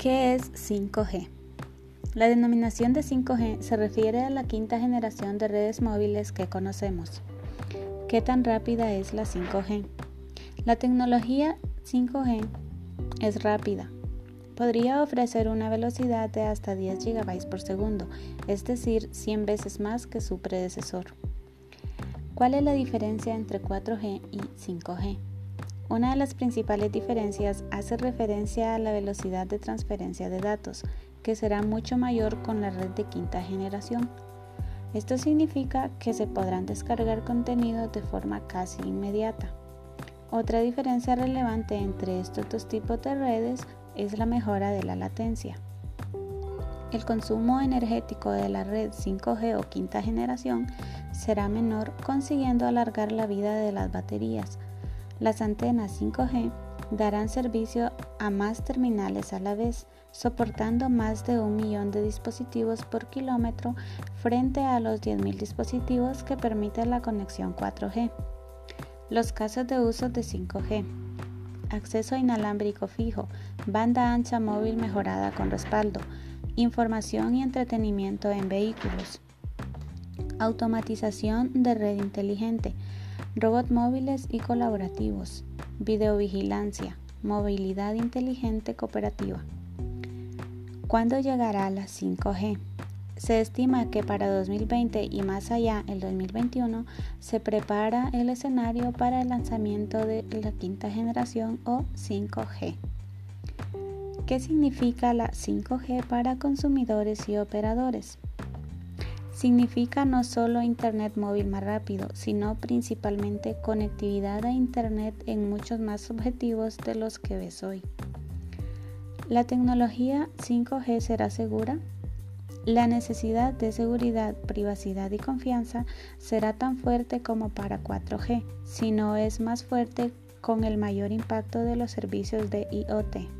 ¿Qué es 5G? La denominación de 5G se refiere a la quinta generación de redes móviles que conocemos. ¿Qué tan rápida es la 5G? La tecnología 5G es rápida. Podría ofrecer una velocidad de hasta 10 GB por segundo, es decir, 100 veces más que su predecesor. ¿Cuál es la diferencia entre 4G y 5G? Una de las principales diferencias hace referencia a la velocidad de transferencia de datos, que será mucho mayor con la red de quinta generación. Esto significa que se podrán descargar contenidos de forma casi inmediata. Otra diferencia relevante entre estos dos tipos de redes es la mejora de la latencia. El consumo energético de la red 5G o quinta generación será menor consiguiendo alargar la vida de las baterías, las antenas 5G darán servicio a más terminales a la vez, soportando más de un millón de dispositivos por kilómetro frente a los 10.000 dispositivos que permite la conexión 4G. Los casos de uso de 5G. Acceso inalámbrico fijo, banda ancha móvil mejorada con respaldo, información y entretenimiento en vehículos. Automatización de red inteligente, robots móviles y colaborativos, videovigilancia, movilidad inteligente cooperativa. ¿Cuándo llegará la 5G? Se estima que para 2020 y más allá, el 2021, se prepara el escenario para el lanzamiento de la quinta generación o 5G. ¿Qué significa la 5G para consumidores y operadores? Significa no solo Internet móvil más rápido, sino principalmente conectividad a Internet en muchos más objetivos de los que ves hoy. ¿La tecnología 5G será segura? La necesidad de seguridad, privacidad y confianza será tan fuerte como para 4G, si no es más fuerte con el mayor impacto de los servicios de IoT.